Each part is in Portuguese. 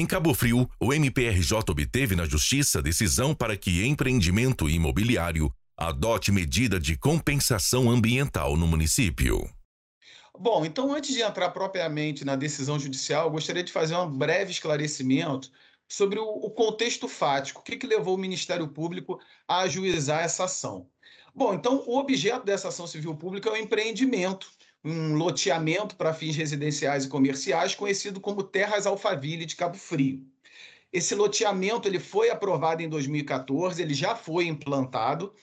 Em Cabo Frio, o MPRJ obteve na Justiça decisão para que empreendimento imobiliário adote medida de compensação ambiental no município. Bom, então antes de entrar propriamente na decisão judicial, gostaria de fazer um breve esclarecimento sobre o, contexto fático, o que, que levou o Ministério Público a ajuizar essa ação. Bom, então o objeto dessa ação civil pública é o empreendimento um loteamento para fins residenciais e comerciais conhecido como Terras Alphaville de Cabo Frio. Esse loteamento ele foi aprovado em 2014, ele já foi implantado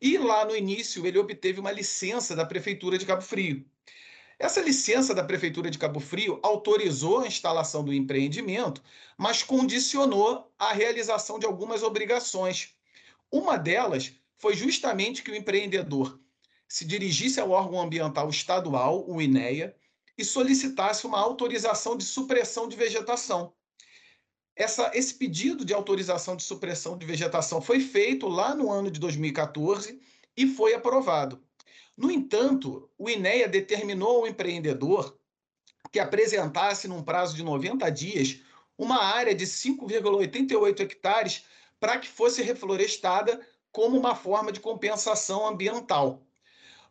e lá no início ele obteve uma licença da prefeitura de Cabo Frio. Essa licença da prefeitura de Cabo Frio autorizou a instalação do empreendimento, mas condicionou a realização de algumas obrigações. Uma delas foi justamente que o empreendedor se dirigisse ao órgão ambiental estadual, o INEA, e solicitasse uma autorização de supressão de vegetação. Essa, esse pedido de autorização de supressão de vegetação foi feito lá no ano de 2014 e foi aprovado. No entanto, o INEA determinou ao empreendedor que apresentasse, num prazo de 90 dias, uma área de 5,88 hectares para que fosse reflorestada como uma forma de compensação ambiental.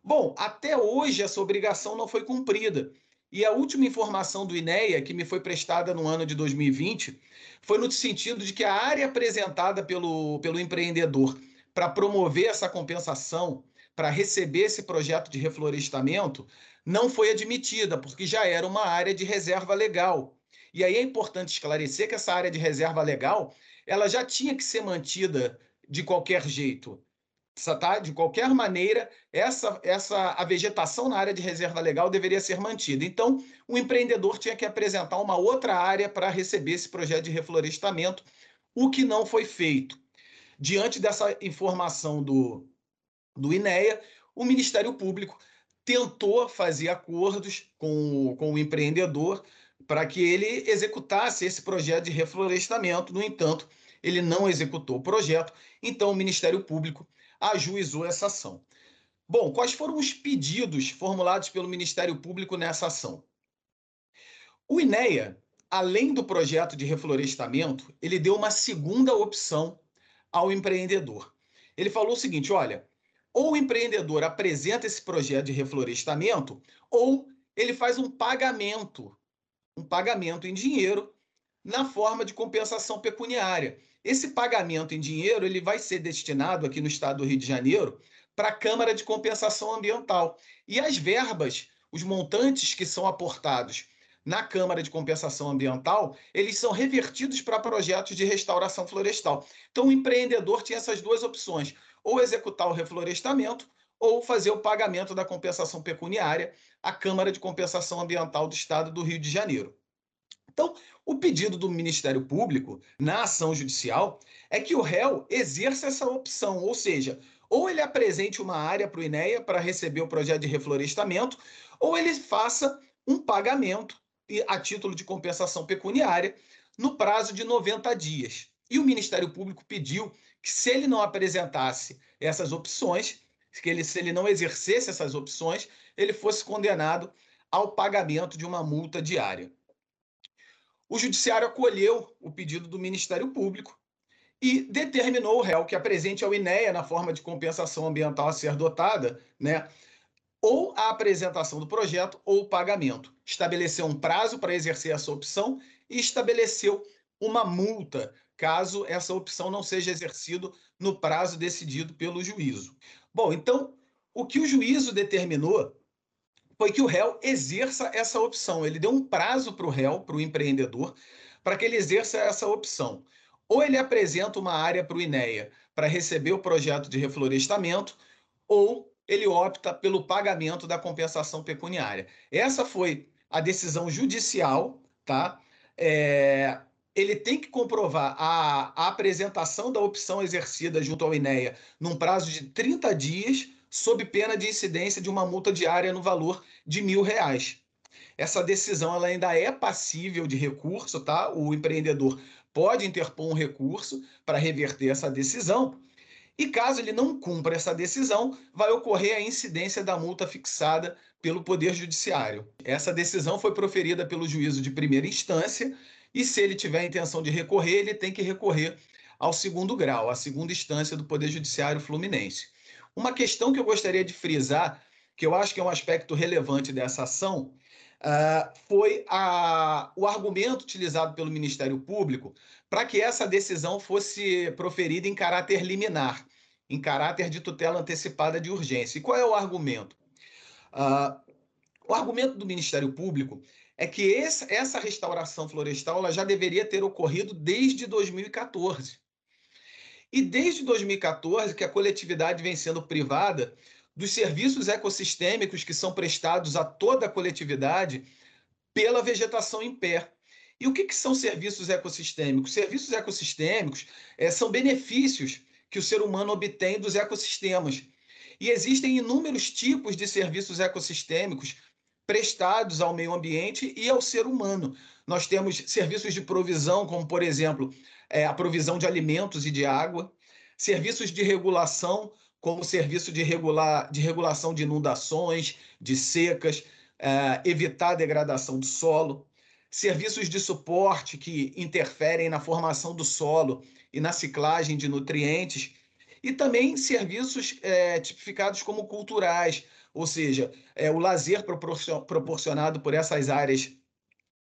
Bom, até hoje essa obrigação não foi cumprida. E a última informação do INEA, que me foi prestada no ano de 2020, foi no sentido de que a área apresentada pelo, pelo empreendedor para promover essa compensação, para receber esse projeto de reflorestamento, não foi admitida, porque já era uma área de reserva legal. E aí é importante esclarecer que essa área de reserva legal ela já tinha que ser mantida de qualquer jeito tá? De qualquer maneira, essa, essa a vegetação na área de reserva legal deveria ser mantida. Então, o empreendedor tinha que apresentar uma outra área para receber esse projeto de reflorestamento, o que não foi feito. Diante dessa informação do, do INEA, o Ministério Público tentou fazer acordos com, com o empreendedor para que ele executasse esse projeto de reflorestamento. No entanto, ele não executou o projeto, então o Ministério Público ajuizou essa ação. Bom, quais foram os pedidos formulados pelo Ministério Público nessa ação? O INEA, além do projeto de reflorestamento, ele deu uma segunda opção ao empreendedor. Ele falou o seguinte: olha, ou o empreendedor apresenta esse projeto de reflorestamento, ou ele faz um pagamento, um pagamento em dinheiro na forma de compensação pecuniária. Esse pagamento em dinheiro ele vai ser destinado aqui no estado do Rio de Janeiro para a Câmara de Compensação Ambiental. E as verbas, os montantes que são aportados na Câmara de Compensação Ambiental, eles são revertidos para projetos de restauração florestal. Então, o empreendedor tinha essas duas opções: ou executar o reflorestamento ou fazer o pagamento da compensação pecuniária à Câmara de Compensação Ambiental do Estado do Rio de Janeiro. Então, o pedido do Ministério Público na ação judicial é que o réu exerça essa opção, ou seja, ou ele apresente uma área para o INEA para receber o projeto de reflorestamento, ou ele faça um pagamento a título de compensação pecuniária no prazo de 90 dias. E o Ministério Público pediu que, se ele não apresentasse essas opções, que ele, se ele não exercesse essas opções, ele fosse condenado ao pagamento de uma multa diária. O Judiciário acolheu o pedido do Ministério Público e determinou o réu que apresente ao INEA, na forma de compensação ambiental a ser dotada, né, ou a apresentação do projeto ou o pagamento. Estabeleceu um prazo para exercer essa opção e estabeleceu uma multa caso essa opção não seja exercida no prazo decidido pelo juízo. Bom, então, o que o juízo determinou foi que o réu exerça essa opção. Ele deu um prazo para o réu, para o empreendedor, para que ele exerça essa opção. Ou ele apresenta uma área para o INEA para receber o projeto de reflorestamento, ou ele opta pelo pagamento da compensação pecuniária. Essa foi a decisão judicial, tá? É, ele tem que comprovar a, a apresentação da opção exercida junto ao INEA num prazo de 30 dias sob pena de incidência de uma multa diária no valor de mil reais. Essa decisão ela ainda é passível de recurso, tá? O empreendedor pode interpor um recurso para reverter essa decisão. E caso ele não cumpra essa decisão, vai ocorrer a incidência da multa fixada pelo Poder Judiciário. Essa decisão foi proferida pelo juízo de primeira instância e se ele tiver a intenção de recorrer, ele tem que recorrer ao segundo grau, à segunda instância do Poder Judiciário Fluminense. Uma questão que eu gostaria de frisar, que eu acho que é um aspecto relevante dessa ação, uh, foi a, o argumento utilizado pelo Ministério Público para que essa decisão fosse proferida em caráter liminar, em caráter de tutela antecipada de urgência. E qual é o argumento? Uh, o argumento do Ministério Público é que esse, essa restauração florestal já deveria ter ocorrido desde 2014. E desde 2014 que a coletividade vem sendo privada dos serviços ecossistêmicos que são prestados a toda a coletividade pela vegetação em pé. E o que, que são serviços ecossistêmicos? Serviços ecossistêmicos é, são benefícios que o ser humano obtém dos ecossistemas. E existem inúmeros tipos de serviços ecossistêmicos prestados ao meio ambiente e ao ser humano. Nós temos serviços de provisão, como, por exemplo, é, a provisão de alimentos e de água, serviços de regulação, como o serviço de, regular, de regulação de inundações, de secas, é, evitar a degradação do solo, serviços de suporte que interferem na formação do solo e na ciclagem de nutrientes, e também serviços é, tipificados como culturais, ou seja, é, o lazer proporcionado por essas áreas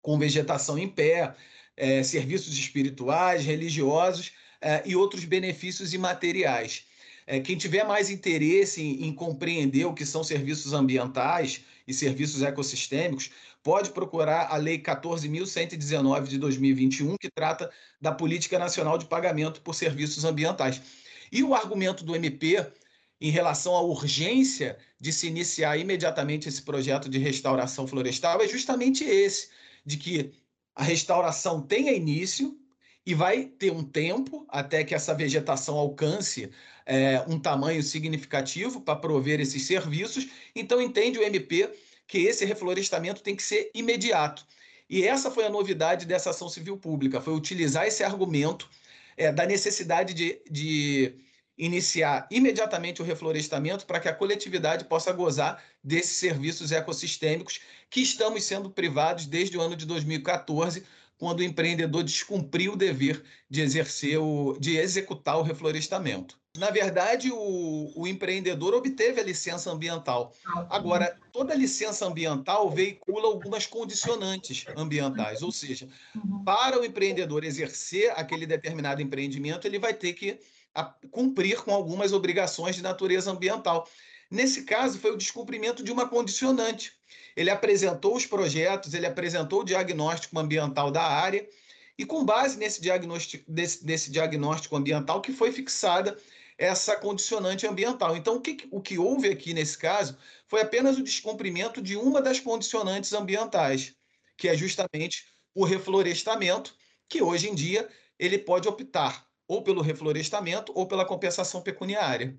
com vegetação em pé, é, serviços espirituais, religiosos é, e outros benefícios imateriais. É, quem tiver mais interesse em, em, compreender o que são serviços ambientais e serviços ecossistêmicos, pode procurar a Lei 14.119 de 2021, que trata da Política Nacional de Pagamento por Serviços Ambientais. E o argumento do MP em relação à urgência de se iniciar imediatamente esse projeto de restauração florestal é justamente esse, de que a restauração tenha início e vai ter um tempo até que essa vegetação alcance é, um tamanho significativo para prover esses serviços. Então, entende o MP que esse reflorestamento tem que ser imediato. E essa foi a novidade dessa ação civil pública, foi utilizar esse argumento é, da necessidade de, de iniciar imediatamente o reflorestamento para que a coletividade possa gozar desses serviços ecossistêmicos que estamos sendo privados desde o ano de 2014, quando o empreendedor descumpriu o dever de exercer o, de executar o reflorestamento. Na verdade, o, o empreendedor obteve a licença ambiental. Agora, toda licença ambiental veicula algumas condicionantes ambientais, ou seja, para o empreendedor exercer aquele determinado empreendimento, ele vai ter que cumprir com algumas obrigações de natureza ambiental. Nesse caso, foi o descumprimento de uma condicionante. Ele apresentou os projetos, ele apresentou o diagnóstico ambiental da área, e com base nesse diagnóstico, desse, desse diagnóstico ambiental que foi fixada essa condicionante ambiental. Então, o que, o que houve aqui nesse caso foi apenas o descumprimento de uma das condicionantes ambientais, que é justamente o reflorestamento, que hoje em dia ele pode optar ou pelo reflorestamento ou pela compensação pecuniária.